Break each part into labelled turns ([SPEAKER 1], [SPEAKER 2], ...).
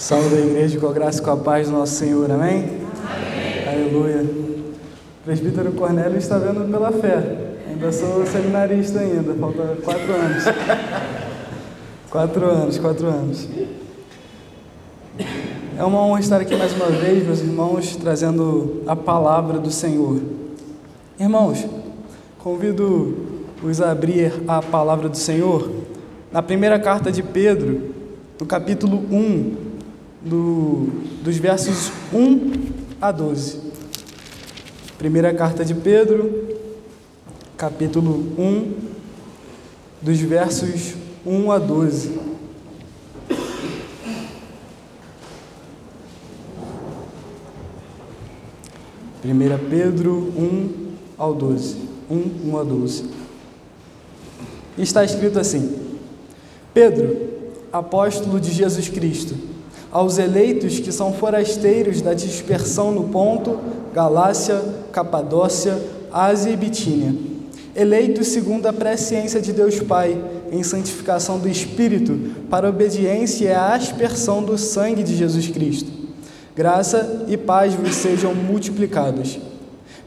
[SPEAKER 1] Salve a igreja com a graça e com a paz do nosso Senhor, amém? amém. Aleluia. O presbítero Cornélio está vendo pela fé. Ainda sou seminarista ainda, falta quatro anos. quatro anos, quatro anos. É uma honra estar aqui mais uma vez, meus irmãos, trazendo a palavra do Senhor. Irmãos, convido os a abrir a palavra do Senhor na primeira carta de Pedro, no capítulo 1, do, dos versos 1 a 12. Primeira carta de Pedro, capítulo 1, dos versos 1 a 12. Primeira Pedro 1 ao 12. 1, 1 a 12. Está escrito assim: Pedro, apóstolo de Jesus Cristo, aos eleitos que são forasteiros da dispersão no Ponto, Galácia, Capadócia, Ásia e Bitínia, eleitos segundo a presciência de Deus Pai, em santificação do Espírito, para obediência e a aspersão do sangue de Jesus Cristo. Graça e paz vos sejam multiplicados.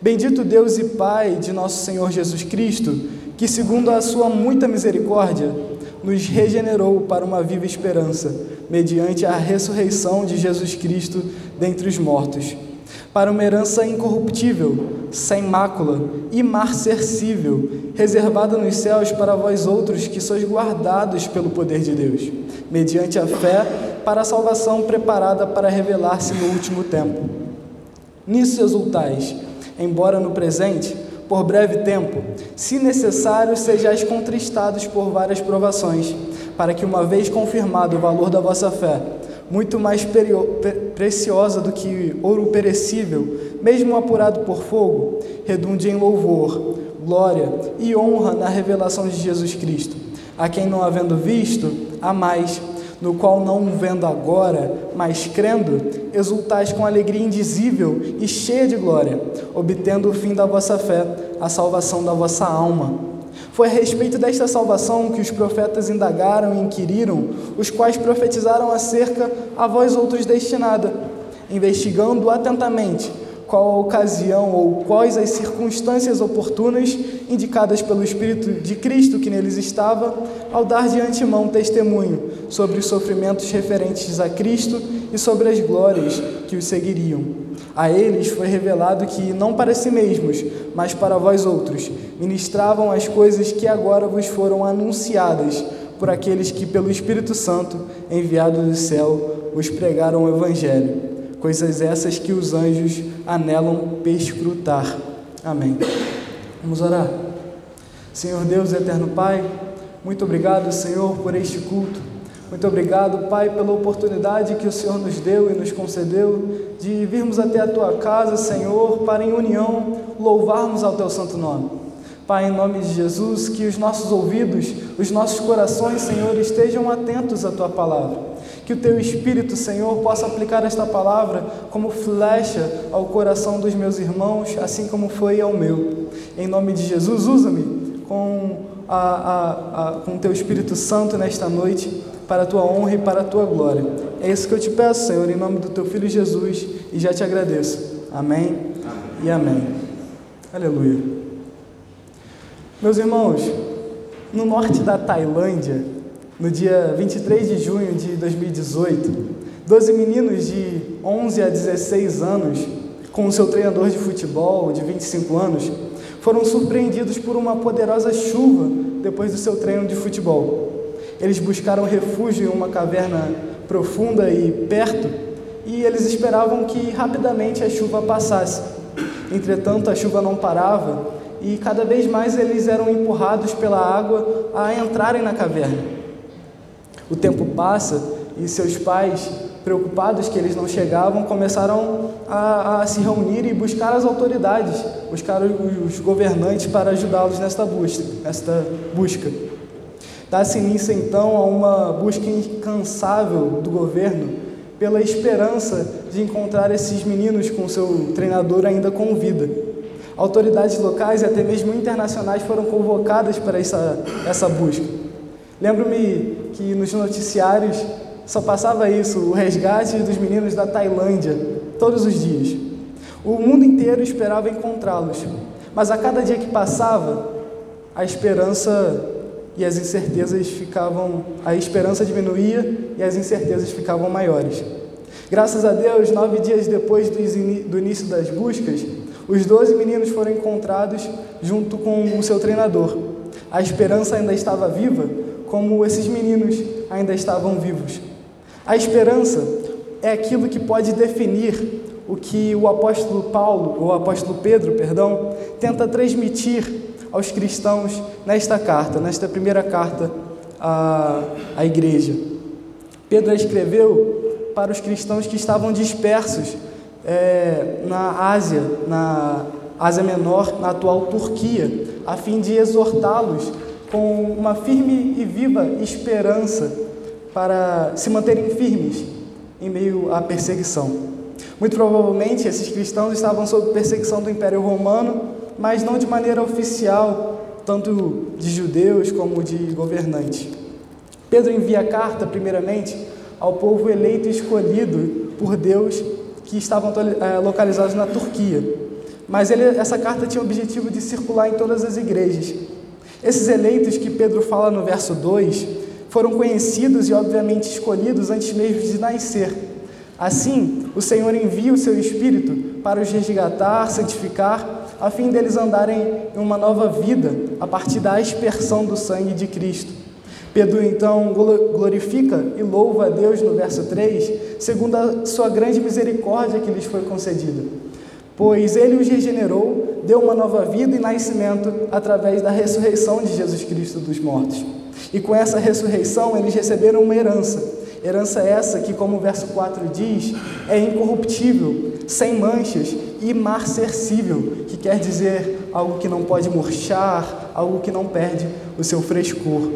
[SPEAKER 1] Bendito Deus e Pai de nosso Senhor Jesus Cristo, que, segundo a sua muita misericórdia, nos regenerou para uma viva esperança, mediante a ressurreição de Jesus Cristo dentre os mortos, para uma herança incorruptível, sem mácula, imarcessível, reservada nos céus para vós outros que sois guardados pelo poder de Deus, mediante a fé para a salvação preparada para revelar-se no último tempo. Nisso exultais, embora no presente por breve tempo, se necessário, sejais contristados por várias provações, para que, uma vez confirmado o valor da vossa fé, muito mais preciosa do que ouro perecível, mesmo apurado por fogo, redunde em louvor, glória e honra na revelação de Jesus Cristo, a quem, não havendo visto, há mais no qual não vendo agora, mas crendo, exultais com alegria indizível e cheia de glória, obtendo o fim da vossa fé, a salvação da vossa alma. Foi a respeito desta salvação que os profetas indagaram e inquiriram, os quais profetizaram acerca a vós outros destinada, investigando atentamente qual a ocasião ou quais as circunstâncias oportunas indicadas pelo Espírito de Cristo que neles estava, ao dar de antemão testemunho sobre os sofrimentos referentes a Cristo e sobre as glórias que os seguiriam. A eles foi revelado que, não para si mesmos, mas para vós outros, ministravam as coisas que agora vos foram anunciadas por aqueles que, pelo Espírito Santo, enviado do céu, vos pregaram o Evangelho coisas essas que os anjos anelam perscrutar. Amém. Vamos orar. Senhor Deus, eterno Pai, muito obrigado, Senhor, por este culto. Muito obrigado, Pai, pela oportunidade que o Senhor nos deu e nos concedeu de virmos até a tua casa, Senhor, para em união louvarmos ao teu santo nome. Pai, em nome de Jesus, que os nossos ouvidos, os nossos corações, Senhor, estejam atentos à tua palavra que o teu Espírito, Senhor, possa aplicar esta palavra como flecha ao coração dos meus irmãos, assim como foi ao meu. Em nome de Jesus, usa-me com, o teu Espírito Santo nesta noite, para a tua honra e para a tua glória. É isso que eu te peço, Senhor, em nome do teu Filho Jesus, e já te agradeço. Amém, amém. e amém. Aleluia. Meus irmãos, no norte da Tailândia, no dia 23 de junho de 2018, 12 meninos de 11 a 16 anos, com o seu treinador de futebol de 25 anos, foram surpreendidos por uma poderosa chuva depois do seu treino de futebol. Eles buscaram refúgio em uma caverna profunda e perto, e eles esperavam que rapidamente a chuva passasse. Entretanto, a chuva não parava e cada vez mais eles eram empurrados pela água a entrarem na caverna. O tempo passa e seus pais, preocupados que eles não chegavam, começaram a, a se reunir e buscar as autoridades, buscar os, governantes para ajudá-los nesta busca. Nesta busca. Dá-se início então a uma busca incansável do governo pela esperança de encontrar esses meninos com seu treinador ainda com vida. Autoridades locais e até mesmo internacionais foram convocadas para essa, essa busca. Lembro-me que nos noticiários só passava isso, o resgate dos meninos da Tailândia, todos os dias. O mundo inteiro esperava encontrá-los, mas a cada dia que passava, a esperança e as incertezas ficavam, a esperança diminuía e as incertezas ficavam maiores. Graças a Deus, nove dias depois do início das buscas, os doze meninos foram encontrados junto com o seu treinador. A esperança ainda estava viva, como esses meninos ainda estavam vivos. A esperança é aquilo que pode definir o que o apóstolo Paulo, ou o apóstolo Pedro, perdão, tenta transmitir aos cristãos nesta carta, nesta primeira carta à, à igreja. Pedro escreveu para os cristãos que estavam dispersos é, na Ásia, na Ásia Menor, na atual Turquia, a fim de exortá-los com uma firme e viva esperança para se manterem firmes em meio à perseguição. Muito provavelmente esses cristãos estavam sob perseguição do Império Romano, mas não de maneira oficial, tanto de judeus como de governantes. Pedro envia a carta, primeiramente, ao povo eleito e escolhido por Deus que estavam eh, localizados na Turquia. Mas ele, essa carta tinha o objetivo de circular em todas as igrejas. Esses eleitos que Pedro fala no verso 2 foram conhecidos e, obviamente, escolhidos antes mesmo de nascer. Assim, o Senhor envia o seu Espírito para os resgatar, santificar, a fim deles andarem em uma nova vida a partir da aspersão do sangue de Cristo. Pedro então glorifica e louva a Deus no verso 3, segundo a sua grande misericórdia que lhes foi concedida. Pois ele os regenerou, deu uma nova vida e nascimento através da ressurreição de Jesus Cristo dos mortos. E com essa ressurreição eles receberam uma herança. Herança essa que, como o verso 4 diz, é incorruptível, sem manchas e imarcessível, que quer dizer algo que não pode murchar, algo que não perde o seu frescor.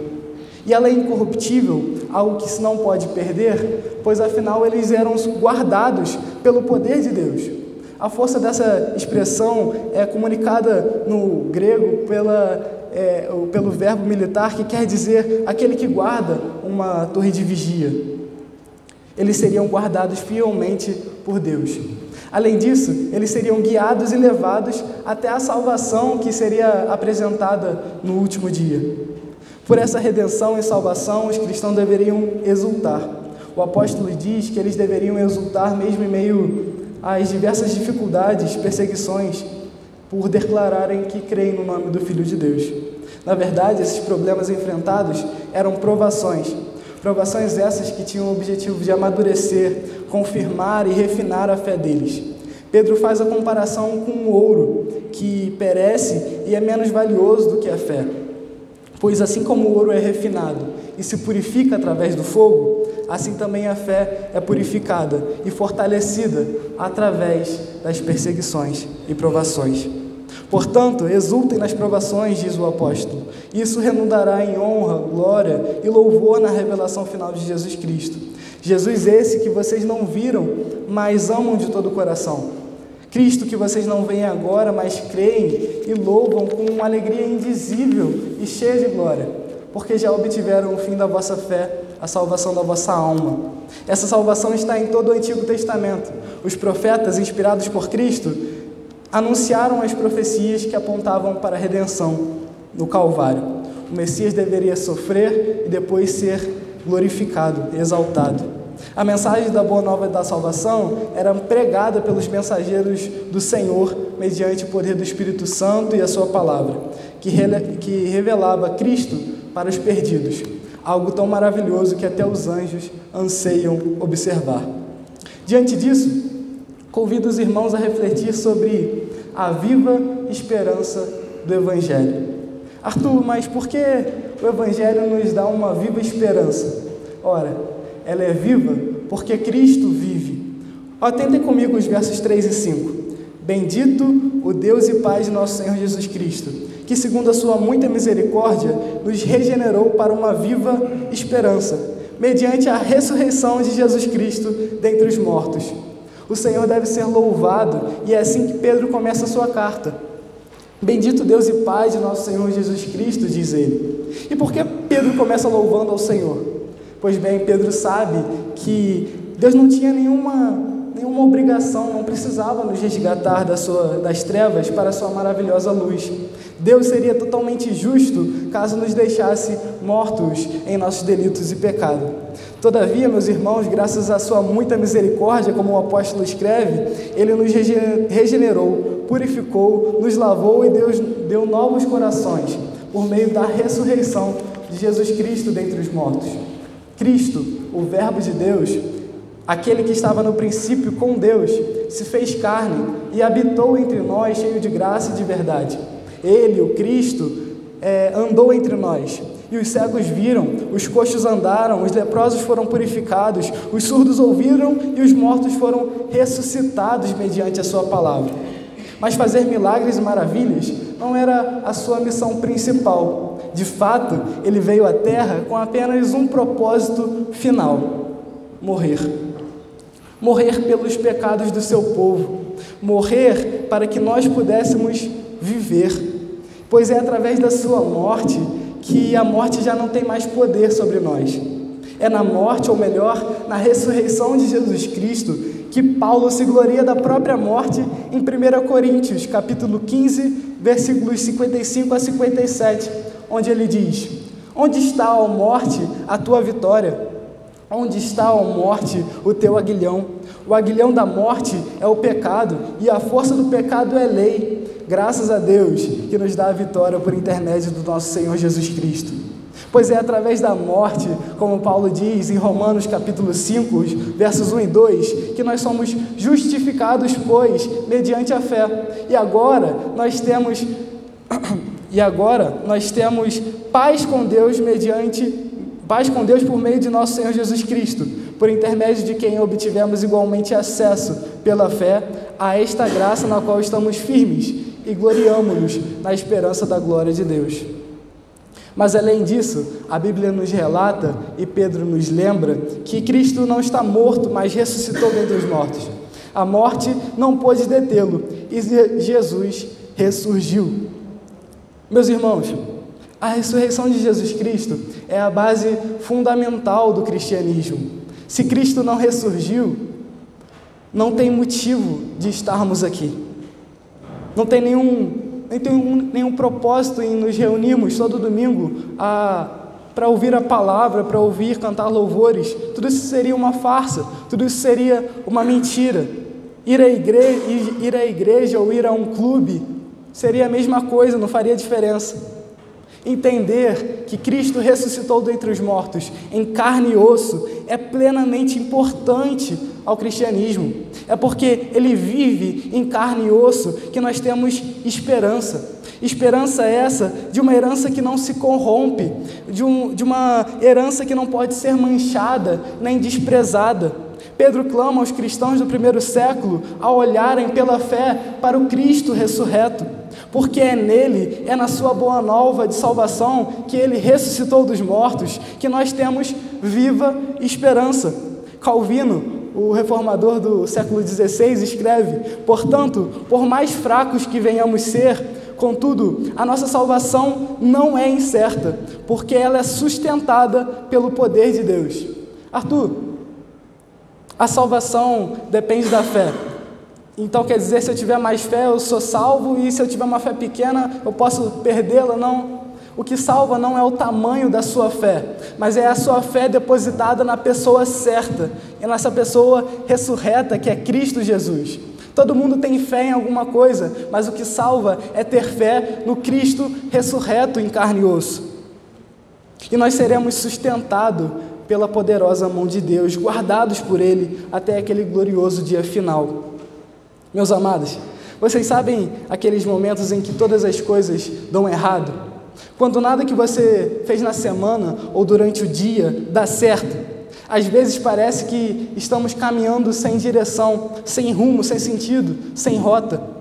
[SPEAKER 1] E ela é incorruptível, algo que se não pode perder, pois afinal eles eram guardados pelo poder de Deus. A força dessa expressão é comunicada no grego pela é, pelo verbo militar que quer dizer aquele que guarda uma torre de vigia. Eles seriam guardados fielmente por Deus. Além disso, eles seriam guiados e levados até a salvação que seria apresentada no último dia. Por essa redenção e salvação, os cristãos deveriam exultar. O apóstolo diz que eles deveriam exultar mesmo em meio às diversas dificuldades, perseguições por declararem que creem no nome do Filho de Deus. Na verdade, esses problemas enfrentados eram provações. Provações essas que tinham o objetivo de amadurecer, confirmar e refinar a fé deles. Pedro faz a comparação com o ouro, que perece e é menos valioso do que a fé. Pois assim como o ouro é refinado e se purifica através do fogo, assim também a fé é purificada e fortalecida através das perseguições e provações. Portanto, exultem nas provações, diz o apóstolo. Isso redundará em honra, glória e louvor na revelação final de Jesus Cristo. Jesus esse que vocês não viram, mas amam de todo o coração. Cristo que vocês não veem agora, mas creem e louvam com uma alegria indizível e cheia de glória, porque já obtiveram o fim da vossa fé, a salvação da vossa alma. Essa salvação está em todo o Antigo Testamento. Os profetas, inspirados por Cristo, anunciaram as profecias que apontavam para a redenção no Calvário. O Messias deveria sofrer e depois ser glorificado, exaltado. A mensagem da boa nova da salvação era pregada pelos mensageiros do Senhor mediante o poder do Espírito Santo e a sua palavra, que, revelava Cristo para os perdidos, algo tão maravilhoso que até os anjos anseiam observar. Diante disso, convido os irmãos a refletir sobre a viva esperança do Evangelho. Arthur, mas por que o Evangelho nos dá uma viva esperança? Ora, ela é viva porque Cristo vive. Atentem comigo os versos 3 e 5. Bendito o Deus e Pai de nosso Senhor Jesus Cristo, que, segundo a Sua muita misericórdia, nos regenerou para uma viva esperança, mediante a ressurreição de Jesus Cristo dentre os mortos o Senhor deve ser louvado, e é assim que Pedro começa a sua carta. Bendito Deus e Pai de nosso Senhor Jesus Cristo, diz ele. E por que Pedro começa louvando ao Senhor? Pois bem, Pedro sabe que Deus não tinha nenhuma nenhuma obrigação, não precisava nos resgatar da sua, das trevas para a sua maravilhosa luz. Deus seria totalmente justo caso nos deixasse mortos em nossos delitos e pecado. Todavia, meus irmãos, graças à sua muita misericórdia, como o apóstolo escreve, ele nos regenerou, purificou, nos lavou e Deus deu novos corações por meio da ressurreição de Jesus Cristo dentre os mortos. Cristo, o Verbo de Deus, Aquele que estava no princípio com Deus se fez carne e habitou entre nós, cheio de graça e de verdade. Ele, o Cristo, é, andou entre nós. E os cegos viram, os coxos andaram, os leprosos foram purificados, os surdos ouviram e os mortos foram ressuscitados mediante a Sua palavra. Mas fazer milagres e maravilhas não era a sua missão principal. De fato, ele veio à Terra com apenas um propósito final: morrer morrer pelos pecados do seu povo, morrer para que nós pudéssemos viver, pois é através da sua morte que a morte já não tem mais poder sobre nós. É na morte, ou melhor, na ressurreição de Jesus Cristo, que Paulo se gloria da própria morte em 1 Coríntios, capítulo 15, versículos 55 a 57, onde ele diz: Onde está, ó morte, a tua vitória? Onde está, ó morte, o teu aguilhão? O aguilhão da morte é o pecado, e a força do pecado é lei. Graças a Deus que nos dá a vitória por intermédio do nosso Senhor Jesus Cristo. Pois é através da morte, como Paulo diz em Romanos capítulo 5, versos 1 e 2, que nós somos justificados, pois, mediante a fé. E agora nós temos e agora nós temos paz com Deus mediante Paz com Deus por meio de nosso Senhor Jesus Cristo, por intermédio de quem obtivemos igualmente acesso, pela fé, a esta graça na qual estamos firmes e gloriamo-nos na esperança da glória de Deus. Mas além disso, a Bíblia nos relata e Pedro nos lembra que Cristo não está morto, mas ressuscitou dentre os mortos. A morte não pôde detê-lo e Jesus ressurgiu. Meus irmãos, a ressurreição de Jesus Cristo é a base fundamental do cristianismo. Se Cristo não ressurgiu, não tem motivo de estarmos aqui. Não tem nenhum, nem tem um, nenhum propósito em nos reunirmos todo domingo para ouvir a palavra, para ouvir cantar louvores. Tudo isso seria uma farsa, tudo isso seria uma mentira. Ir à igreja, ir, ir à igreja ou ir a um clube seria a mesma coisa, não faria diferença. Entender que Cristo ressuscitou dentre os mortos em carne e osso é plenamente importante ao cristianismo. É porque ele vive em carne e osso que nós temos esperança. Esperança essa de uma herança que não se corrompe, de, um, de uma herança que não pode ser manchada nem desprezada. Pedro clama aos cristãos do primeiro século a olharem pela fé para o Cristo ressurreto porque é nele, é na sua boa nova de salvação, que ele ressuscitou dos mortos, que nós temos viva esperança. Calvino, o reformador do século XVI, escreve: Portanto, por mais fracos que venhamos ser, contudo, a nossa salvação não é incerta, porque ela é sustentada pelo poder de Deus. Arthur, a salvação depende da fé. Então quer dizer, se eu tiver mais fé, eu sou salvo, e se eu tiver uma fé pequena, eu posso perdê-la? Não. O que salva não é o tamanho da sua fé, mas é a sua fé depositada na pessoa certa, e nessa pessoa ressurreta que é Cristo Jesus. Todo mundo tem fé em alguma coisa, mas o que salva é ter fé no Cristo ressurreto em carne e osso. E nós seremos sustentados pela poderosa mão de Deus, guardados por Ele até aquele glorioso dia final. Meus amados, vocês sabem aqueles momentos em que todas as coisas dão errado? Quando nada que você fez na semana ou durante o dia dá certo. Às vezes parece que estamos caminhando sem direção, sem rumo, sem sentido, sem rota.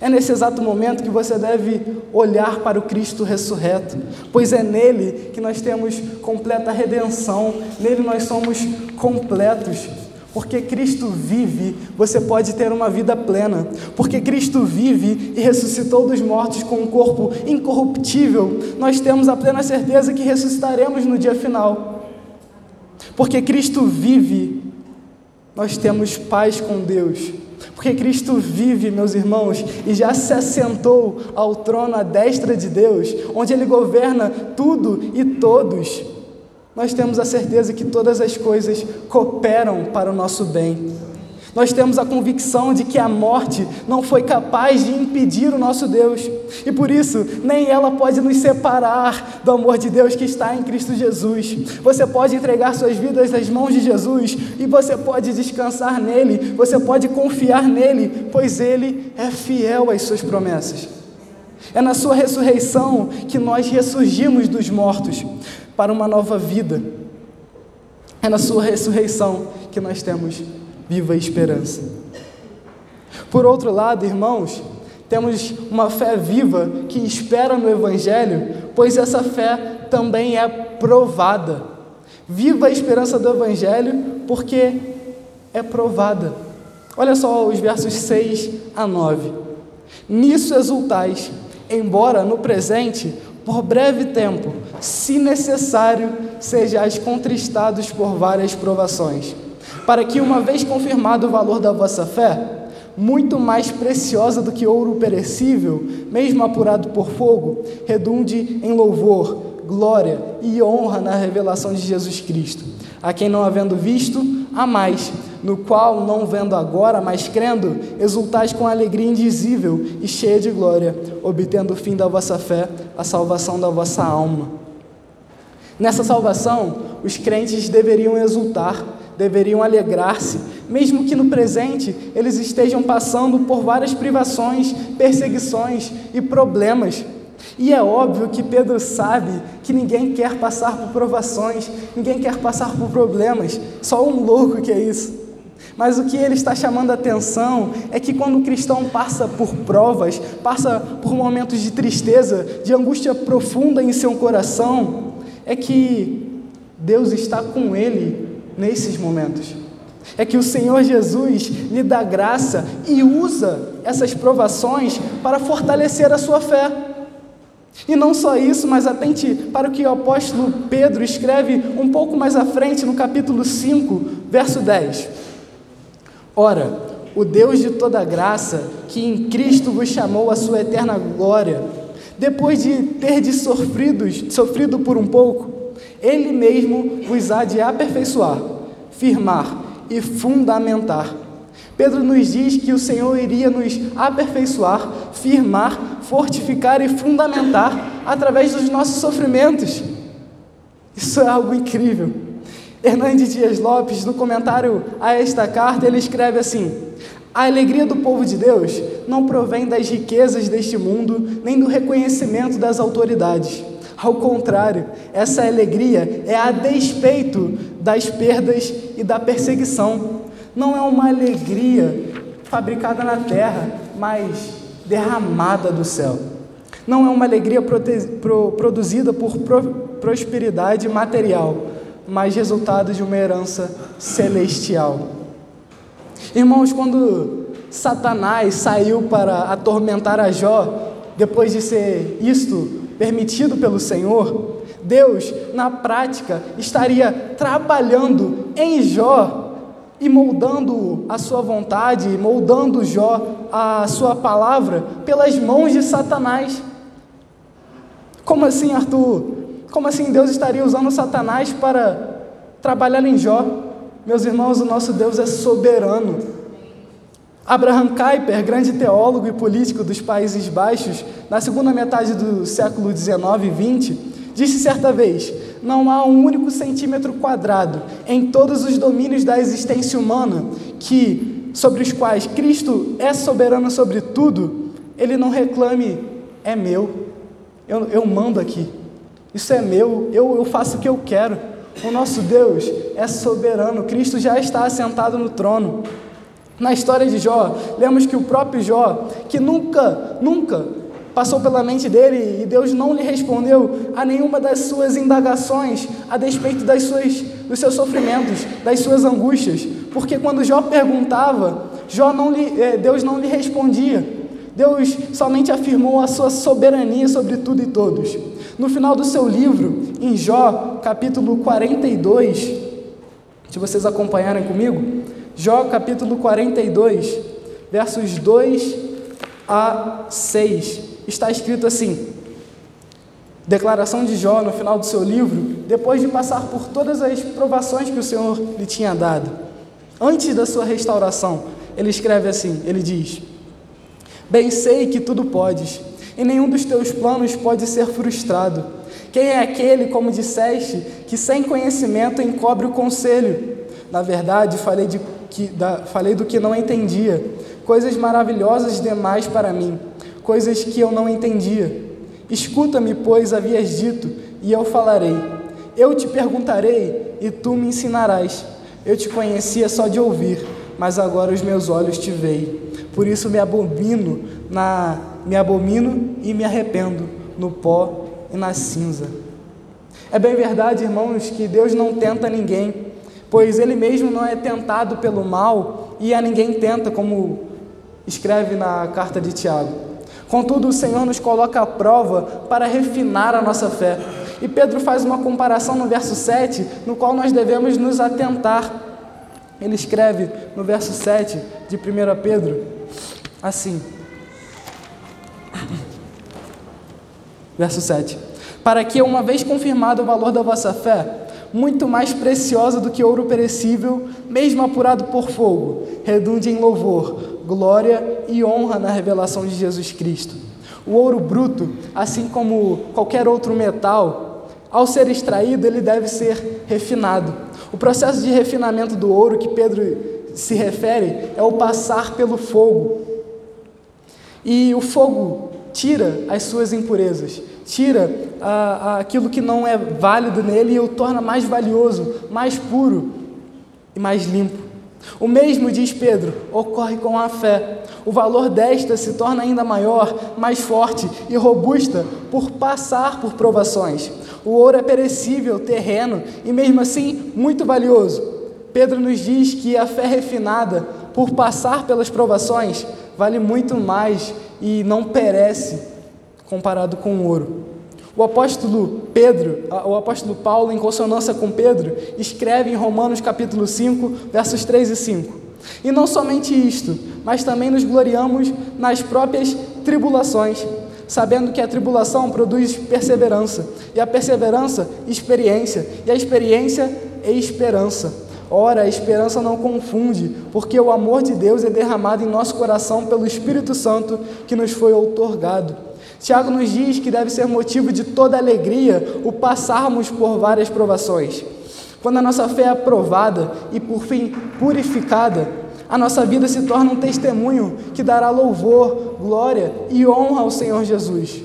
[SPEAKER 1] É nesse exato momento que você deve olhar para o Cristo ressurreto, pois é nele que nós temos completa redenção, nele nós somos completos. Porque Cristo vive, você pode ter uma vida plena. Porque Cristo vive e ressuscitou dos mortos com um corpo incorruptível, nós temos a plena certeza que ressuscitaremos no dia final. Porque Cristo vive, nós temos paz com Deus. Porque Cristo vive, meus irmãos, e já se assentou ao trono à destra de Deus, onde Ele governa tudo e todos. Nós temos a certeza que todas as coisas cooperam para o nosso bem. Nós temos a convicção de que a morte não foi capaz de impedir o nosso Deus, e por isso nem ela pode nos separar do amor de Deus que está em Cristo Jesus. Você pode entregar suas vidas nas mãos de Jesus e você pode descansar nele, você pode confiar nele, pois ele é fiel às suas promessas. É na sua ressurreição que nós ressurgimos dos mortos para uma nova vida. É na sua ressurreição que nós temos viva esperança. Por outro lado, irmãos, temos uma fé viva que espera no Evangelho, pois essa fé também é provada. Viva a esperança do Evangelho, porque é provada. Olha só os versos 6 a 9. Nisso exultais, embora no presente, por breve tempo, se necessário, sejais contristados por várias provações para que, uma vez confirmado o valor da vossa fé, muito mais preciosa do que ouro perecível, mesmo apurado por fogo, redunde em louvor, glória e honra na revelação de Jesus Cristo, a quem não havendo visto, a mais, no qual, não vendo agora, mas crendo, exultais com alegria indizível e cheia de glória, obtendo o fim da vossa fé, a salvação da vossa alma. Nessa salvação, os crentes deveriam exultar, deveriam alegrar-se, mesmo que no presente eles estejam passando por várias privações, perseguições e problemas. E é óbvio que Pedro sabe que ninguém quer passar por provações, ninguém quer passar por problemas, só um louco que é isso. Mas o que ele está chamando a atenção é que quando o cristão passa por provas, passa por momentos de tristeza, de angústia profunda em seu coração, é que Deus está com ele nesses momentos. É que o Senhor Jesus lhe dá graça e usa essas provações para fortalecer a sua fé. E não só isso, mas atente para o que o apóstolo Pedro escreve um pouco mais à frente, no capítulo 5, verso 10. Ora, o Deus de toda graça, que em Cristo vos chamou à sua eterna glória, depois de ter de sofrido, sofrido por um pouco, ele mesmo vos há de aperfeiçoar, firmar e fundamentar. Pedro nos diz que o Senhor iria nos aperfeiçoar, firmar, fortificar e fundamentar através dos nossos sofrimentos. Isso é algo incrível. Hernandes Dias Lopes, no comentário a esta carta, ele escreve assim: A alegria do povo de Deus não provém das riquezas deste mundo, nem do reconhecimento das autoridades ao contrário, essa alegria é a despeito das perdas e da perseguição. Não é uma alegria fabricada na terra, mas derramada do céu. Não é uma alegria pro produzida por pro prosperidade material, mas resultado de uma herança celestial. Irmãos, quando Satanás saiu para atormentar a Jó, depois de ser isto permitido pelo Senhor, Deus, na prática, estaria trabalhando em Jó e moldando a sua vontade, moldando Jó a sua palavra pelas mãos de Satanás. Como assim, Arthur? Como assim Deus estaria usando Satanás para trabalhar em Jó? Meus irmãos, o nosso Deus é soberano. Abraham Kuyper, grande teólogo e político dos Países Baixos, na segunda metade do século XIX e XX, disse certa vez: não há um único centímetro quadrado em todos os domínios da existência humana que, sobre os quais Cristo é soberano sobre tudo, ele não reclame, é meu, eu, eu mando aqui, isso é meu, eu, eu faço o que eu quero. O nosso Deus é soberano, Cristo já está assentado no trono. Na história de Jó, lemos que o próprio Jó, que nunca, nunca passou pela mente dele e Deus não lhe respondeu a nenhuma das suas indagações a despeito das suas, dos seus sofrimentos, das suas angústias, porque quando Jó perguntava, Jó não lhe, eh, Deus não lhe respondia. Deus somente afirmou a sua soberania sobre tudo e todos. No final do seu livro, em Jó, capítulo 42, Se vocês acompanharem comigo, Jó capítulo 42, versos 2 a 6, está escrito assim: Declaração de Jó no final do seu livro, depois de passar por todas as provações que o Senhor lhe tinha dado. Antes da sua restauração, ele escreve assim: ele diz: Bem sei que tudo podes, e nenhum dos teus planos pode ser frustrado. Quem é aquele, como disseste, que sem conhecimento encobre o conselho? Na verdade, falei, de, que, da, falei do que não entendia, coisas maravilhosas demais para mim, coisas que eu não entendia. Escuta-me, pois havias dito, e eu falarei. Eu te perguntarei, e tu me ensinarás. Eu te conhecia só de ouvir, mas agora os meus olhos te veem. Por isso me abomino, na, me abomino e me arrependo no pó e na cinza. É bem verdade, irmãos, que Deus não tenta ninguém, pois Ele mesmo não é tentado pelo mal e a ninguém tenta, como escreve na carta de Tiago. Contudo, o Senhor nos coloca à prova para refinar a nossa fé. E Pedro faz uma comparação no verso 7, no qual nós devemos nos atentar. Ele escreve no verso 7 de 1 Pedro assim: Verso 7: Para que, uma vez confirmado o valor da vossa fé, muito mais preciosa do que ouro perecível, mesmo apurado por fogo, redunde em louvor, glória e honra na revelação de Jesus Cristo. O ouro bruto, assim como qualquer outro metal, ao ser extraído, ele deve ser refinado. O processo de refinamento do ouro que Pedro se refere é o passar pelo fogo. E o fogo tira as suas impurezas, tira ah, aquilo que não é válido nele e o torna mais valioso, mais puro e mais limpo. O mesmo, diz Pedro, ocorre com a fé. O valor desta se torna ainda maior, mais forte e robusta por passar por provações. O ouro é perecível, terreno e, mesmo assim, muito valioso. Pedro nos diz que a fé refinada, por passar pelas provações, vale muito mais e não perece comparado com o ouro. O apóstolo Pedro, o apóstolo Paulo, em consonância com Pedro, escreve em Romanos capítulo 5, versos 3 e 5. E não somente isto, mas também nos gloriamos nas próprias tribulações, sabendo que a tribulação produz perseverança, e a perseverança, experiência, e a experiência, esperança. Ora, a esperança não confunde, porque o amor de Deus é derramado em nosso coração pelo Espírito Santo que nos foi outorgado. Tiago nos diz que deve ser motivo de toda alegria o passarmos por várias provações. Quando a nossa fé é aprovada e, por fim, purificada, a nossa vida se torna um testemunho que dará louvor, glória e honra ao Senhor Jesus.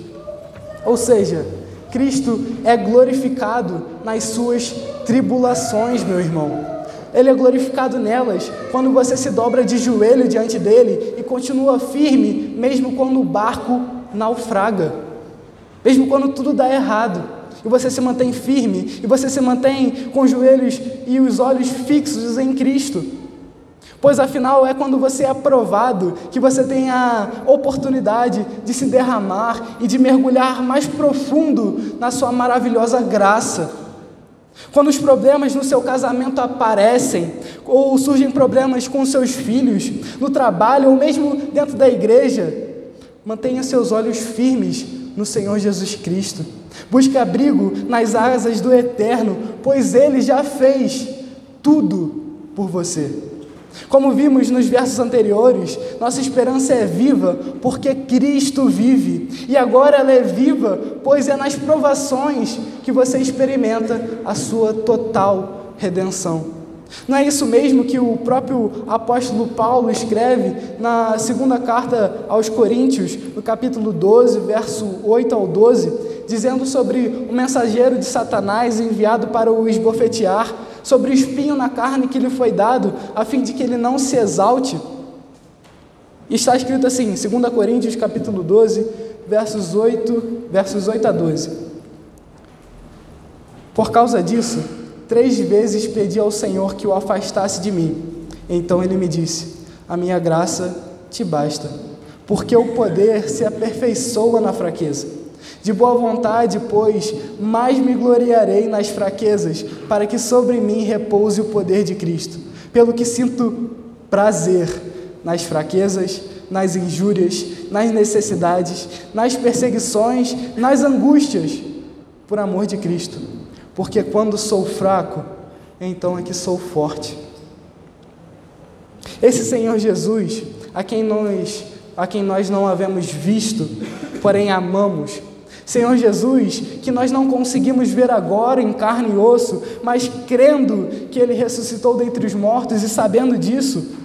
[SPEAKER 1] Ou seja, Cristo é glorificado nas suas tribulações, meu irmão. Ele é glorificado nelas quando você se dobra de joelho diante dele e continua firme, mesmo quando o barco naufraga. Mesmo quando tudo dá errado, e você se mantém firme, e você se mantém com os joelhos e os olhos fixos em Cristo. Pois afinal é quando você é aprovado que você tem a oportunidade de se derramar e de mergulhar mais profundo na sua maravilhosa graça. Quando os problemas no seu casamento aparecem, ou surgem problemas com seus filhos, no trabalho ou mesmo dentro da igreja, Mantenha seus olhos firmes no Senhor Jesus Cristo. Busque abrigo nas asas do Eterno, pois Ele já fez tudo por você. Como vimos nos versos anteriores, nossa esperança é viva porque Cristo vive, e agora ela é viva, pois é nas provações que você experimenta a sua total redenção. Não é isso mesmo que o próprio apóstolo Paulo escreve na segunda carta aos Coríntios, no capítulo 12, verso 8 ao 12, dizendo sobre o mensageiro de Satanás enviado para o esbofetear, sobre o espinho na carne que lhe foi dado, a fim de que ele não se exalte. Está escrito assim, 2 Coríntios capítulo 12, versos 8, versos 8 a 12. Por causa disso, Três vezes pedi ao Senhor que o afastasse de mim. Então ele me disse: A minha graça te basta, porque o poder se aperfeiçoa na fraqueza. De boa vontade, pois, mais me gloriarei nas fraquezas, para que sobre mim repouse o poder de Cristo. Pelo que sinto prazer nas fraquezas, nas injúrias, nas necessidades, nas perseguições, nas angústias, por amor de Cristo. Porque quando sou fraco, então é que sou forte. Esse Senhor Jesus, a quem nós, a quem nós não havemos visto, porém amamos, Senhor Jesus, que nós não conseguimos ver agora em carne e osso, mas crendo que Ele ressuscitou dentre os mortos e sabendo disso,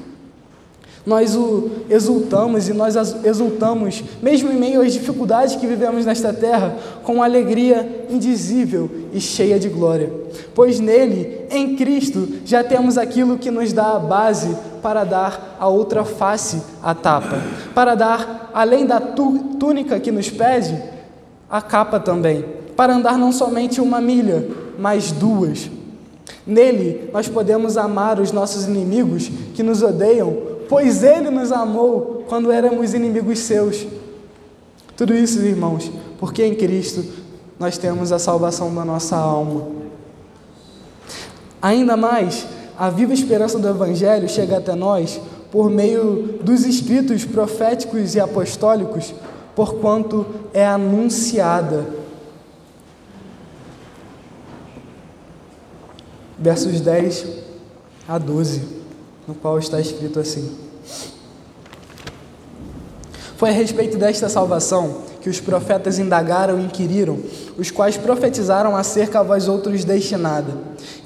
[SPEAKER 1] nós o exultamos e nós exultamos, mesmo em meio às dificuldades que vivemos nesta terra, com alegria indizível e cheia de glória. Pois nele, em Cristo, já temos aquilo que nos dá a base para dar a outra face à tapa, para dar, além da túnica que nos pede, a capa também, para andar não somente uma milha, mas duas. Nele nós podemos amar os nossos inimigos que nos odeiam, pois Ele nos amou quando éramos inimigos seus. Tudo isso, irmãos, porque em Cristo nós temos a salvação da nossa alma. Ainda mais, a viva esperança do Evangelho chega até nós por meio dos escritos proféticos e apostólicos porquanto é anunciada. Versos 10 a 12, no qual está escrito assim: Foi a respeito desta salvação que os profetas indagaram e inquiriram, os quais profetizaram acerca a vós outros destinada,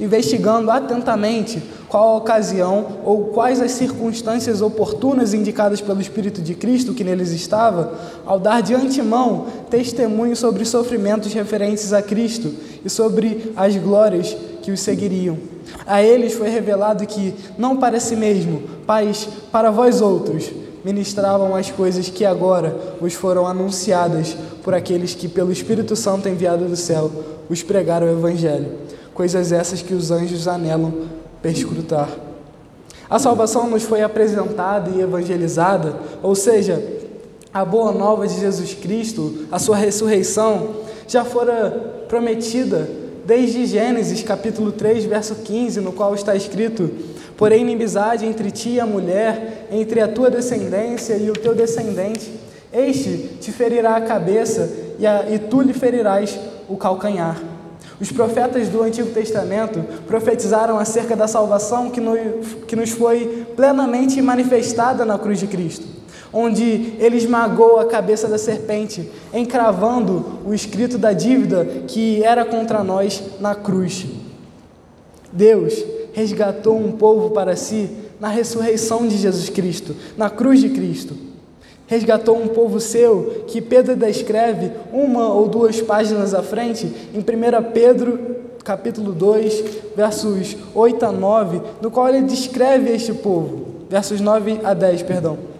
[SPEAKER 1] investigando atentamente qual a ocasião ou quais as circunstâncias oportunas indicadas pelo Espírito de Cristo que neles estava, ao dar de antemão testemunho sobre os sofrimentos referentes a Cristo e sobre as glórias que os seguiriam. A eles foi revelado que, não para si mesmo, mas para vós outros, ministravam as coisas que agora vos foram anunciadas por aqueles que, pelo Espírito Santo enviado do céu, os pregaram o Evangelho, coisas essas que os anjos anelam perscrutar. A salvação nos foi apresentada e evangelizada, ou seja, a boa nova de Jesus Cristo, a sua ressurreição, já fora prometida desde Gênesis capítulo 3, verso 15, no qual está escrito: Porém, inimizade entre ti e a mulher, entre a tua descendência e o teu descendente. Este te ferirá a cabeça e, a, e tu lhe ferirás o calcanhar. Os profetas do Antigo Testamento profetizaram acerca da salvação que nos, que nos foi plenamente manifestada na cruz de Cristo, onde ele esmagou a cabeça da serpente, encravando o escrito da dívida que era contra nós na cruz. Deus resgatou um povo para si na ressurreição de Jesus Cristo, na cruz de Cristo. Resgatou um povo seu que Pedro descreve uma ou duas páginas à frente, em 1 Pedro capítulo 2, versos 8 a 9, no qual ele descreve este povo, versos 9 a 10, perdão.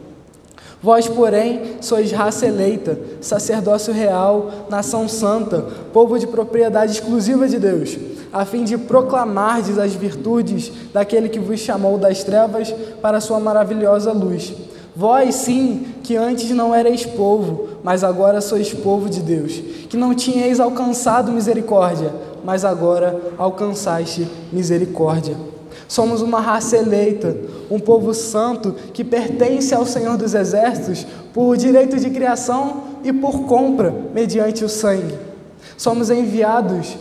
[SPEAKER 1] Vós, porém, sois raça eleita, sacerdócio real, nação santa, povo de propriedade exclusiva de Deus a fim de proclamardes as virtudes daquele que vos chamou das trevas para a sua maravilhosa luz. Vós, sim, que antes não erais povo, mas agora sois povo de Deus, que não tinhais alcançado misericórdia, mas agora alcançaste misericórdia. Somos uma raça eleita, um povo santo que pertence ao Senhor dos Exércitos por direito de criação e por compra mediante o sangue. Somos enviados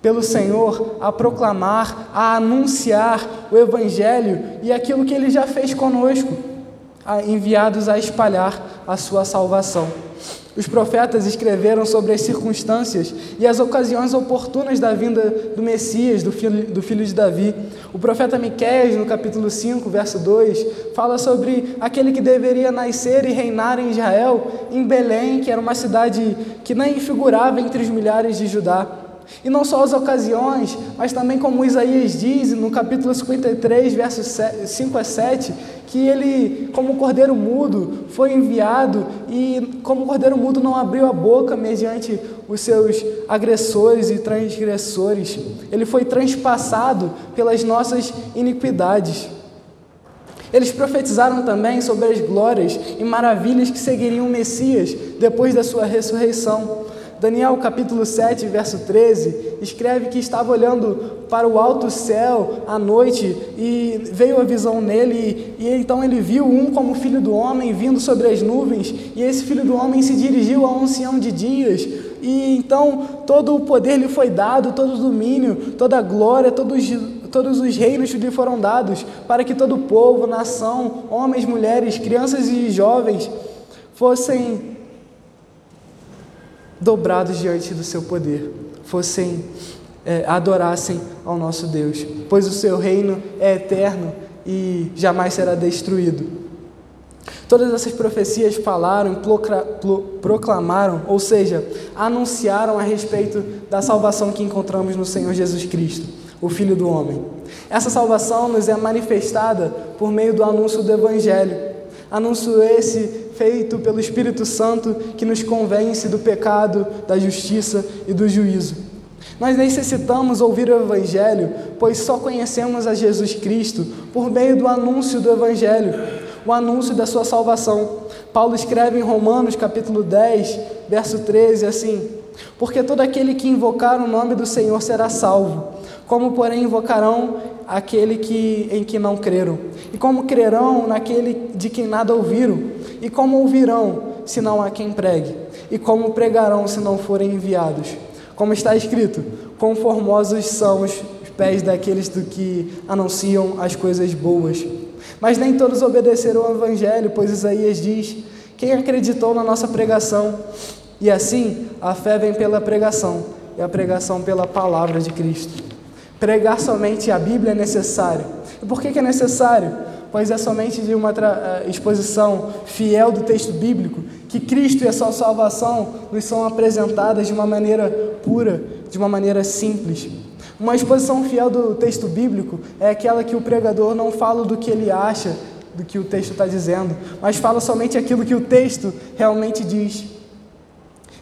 [SPEAKER 1] pelo Senhor a proclamar, a anunciar o Evangelho e aquilo que Ele já fez conosco, enviados a espalhar a sua salvação. Os profetas escreveram sobre as circunstâncias e as ocasiões oportunas da vinda do Messias, do filho, do filho de Davi. O profeta Miqueias, no capítulo 5, verso 2, fala sobre aquele que deveria nascer e reinar em Israel, em Belém, que era uma cidade que nem figurava entre os milhares de Judá. E não só as ocasiões, mas também como Isaías diz no capítulo 53, versos 5 a 7, que ele, como cordeiro mudo, foi enviado e, como cordeiro mudo, não abriu a boca mediante os seus agressores e transgressores. Ele foi transpassado pelas nossas iniquidades. Eles profetizaram também sobre as glórias e maravilhas que seguiriam o Messias depois da sua ressurreição Daniel capítulo 7, verso 13, escreve que estava olhando para o alto céu à noite e veio a visão nele, e, e então ele viu um como filho do homem vindo sobre as nuvens, e esse filho do homem se dirigiu ao ancião de dias, e então todo o poder lhe foi dado, todo o domínio, toda a glória, todos, todos os reinos lhe foram dados, para que todo povo, nação, homens, mulheres, crianças e jovens fossem dobrados diante do seu poder, fossem é, adorassem ao nosso Deus, pois o seu reino é eterno e jamais será destruído. Todas essas profecias falaram, proclamaram, ou seja, anunciaram a respeito da salvação que encontramos no Senhor Jesus Cristo, o Filho do Homem. Essa salvação nos é manifestada por meio do anúncio do Evangelho. Anúncio esse feito pelo Espírito Santo que nos convence do pecado, da justiça e do juízo. Nós necessitamos ouvir o Evangelho, pois só conhecemos a Jesus Cristo por meio do anúncio do Evangelho, o anúncio da sua salvação. Paulo escreve em Romanos capítulo 10, verso 13, assim: Porque todo aquele que invocar o nome do Senhor será salvo, como porém invocarão aquele que, em que não creram? E como crerão naquele de quem nada ouviram? E como ouvirão, se não há quem pregue? E como pregarão, se não forem enviados? Como está escrito: Conformosos são os pés daqueles do que anunciam as coisas boas. Mas nem todos obedeceram ao Evangelho, pois Isaías diz: Quem acreditou na nossa pregação? E assim, a fé vem pela pregação, e a pregação pela palavra de Cristo. Pregar somente a Bíblia é necessário. E por que, que é necessário? Pois é somente de uma eh, exposição fiel do texto bíblico que Cristo e a sua salvação nos são apresentadas de uma maneira pura, de uma maneira simples. Uma exposição fiel do texto bíblico é aquela que o pregador não fala do que ele acha do que o texto está dizendo, mas fala somente aquilo que o texto realmente diz.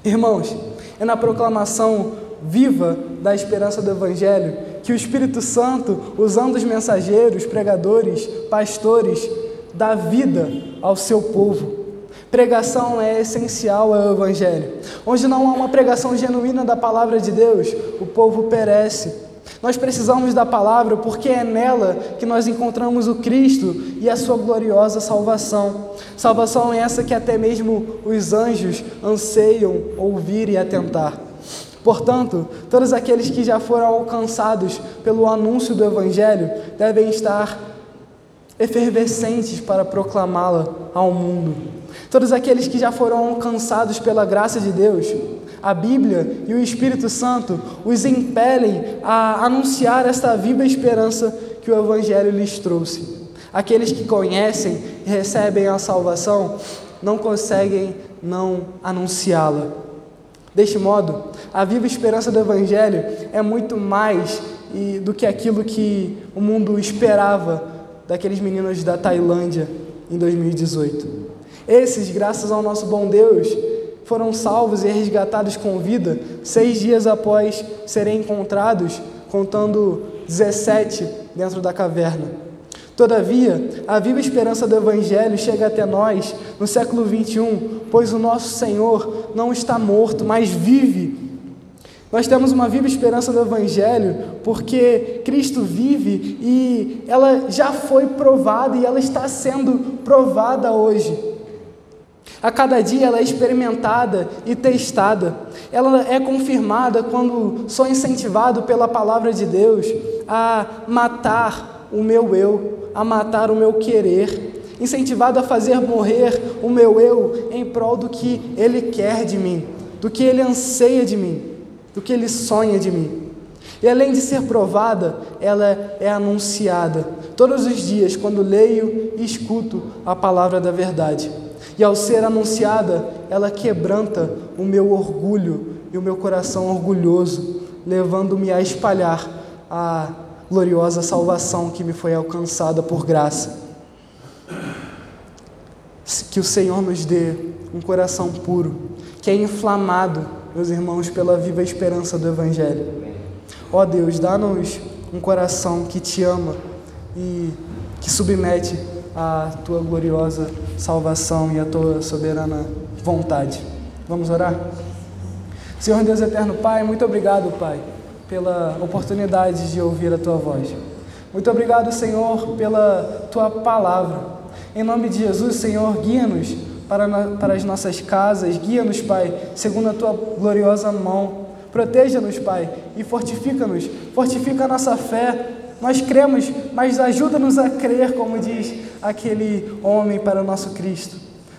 [SPEAKER 1] Irmãos, é na proclamação viva da esperança do Evangelho que o Espírito Santo, usando os mensageiros, pregadores, pastores, dá vida ao seu povo. Pregação é essencial ao Evangelho. Onde não há uma pregação genuína da palavra de Deus, o povo perece. Nós precisamos da palavra porque é nela que nós encontramos o Cristo e a sua gloriosa salvação. Salvação é essa que até mesmo os anjos anseiam ouvir e atentar. Portanto, todos aqueles que já foram alcançados pelo anúncio do Evangelho devem estar efervescentes para proclamá-la ao mundo. Todos aqueles que já foram alcançados pela graça de Deus, a Bíblia e o Espírito Santo os impelem a anunciar esta viva esperança que o Evangelho lhes trouxe. Aqueles que conhecem e recebem a salvação não conseguem não anunciá-la. Deste modo, a viva esperança do Evangelho é muito mais do que aquilo que o mundo esperava daqueles meninos da Tailândia em 2018. Esses, graças ao nosso bom Deus, foram salvos e resgatados com vida seis dias após serem encontrados, contando 17 dentro da caverna. Todavia, a viva esperança do Evangelho chega até nós no século 21, pois o nosso Senhor não está morto, mas vive. Nós temos uma viva esperança do Evangelho porque Cristo vive e ela já foi provada e ela está sendo provada hoje. A cada dia ela é experimentada e testada. Ela é confirmada quando sou incentivado pela palavra de Deus a matar o meu eu, a matar o meu querer, incentivado a fazer morrer o meu eu em prol do que Ele quer de mim, do que Ele anseia de mim, do que Ele sonha de mim. E além de ser provada, ela é anunciada todos os dias quando leio e escuto a palavra da verdade. E ao ser anunciada, ela quebranta o meu orgulho e o meu coração orgulhoso, levando-me a espalhar a gloriosa salvação que me foi alcançada por graça. Que o Senhor nos dê um coração puro, que é inflamado, meus irmãos, pela viva esperança do Evangelho. Ó Deus, dá-nos um coração que te ama e que submete à tua gloriosa salvação e à tua soberana vontade. Vamos orar? Senhor Deus eterno, Pai, muito obrigado, Pai, pela oportunidade de ouvir a tua voz. Muito obrigado, Senhor, pela tua palavra. Em nome de Jesus, Senhor, guia-nos para, para as nossas casas, guia-nos, Pai, segundo a tua gloriosa mão. Proteja-nos, Pai, e fortifica-nos, fortifica a nossa fé. Nós cremos, mas ajuda-nos a crer, como diz aquele homem para o nosso Cristo.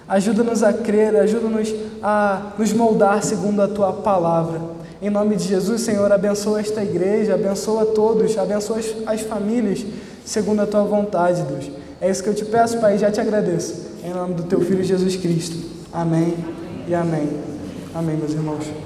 [SPEAKER 1] Ajuda-nos a crer, ajuda-nos a nos moldar segundo a tua palavra. Em nome de Jesus, Senhor, abençoa esta igreja, abençoa todos, abençoa as, as famílias, segundo a tua vontade, Deus. É isso que eu te peço, Pai, e já te agradeço. Em nome do teu Filho Jesus Cristo. Amém e amém. Amém, meus irmãos.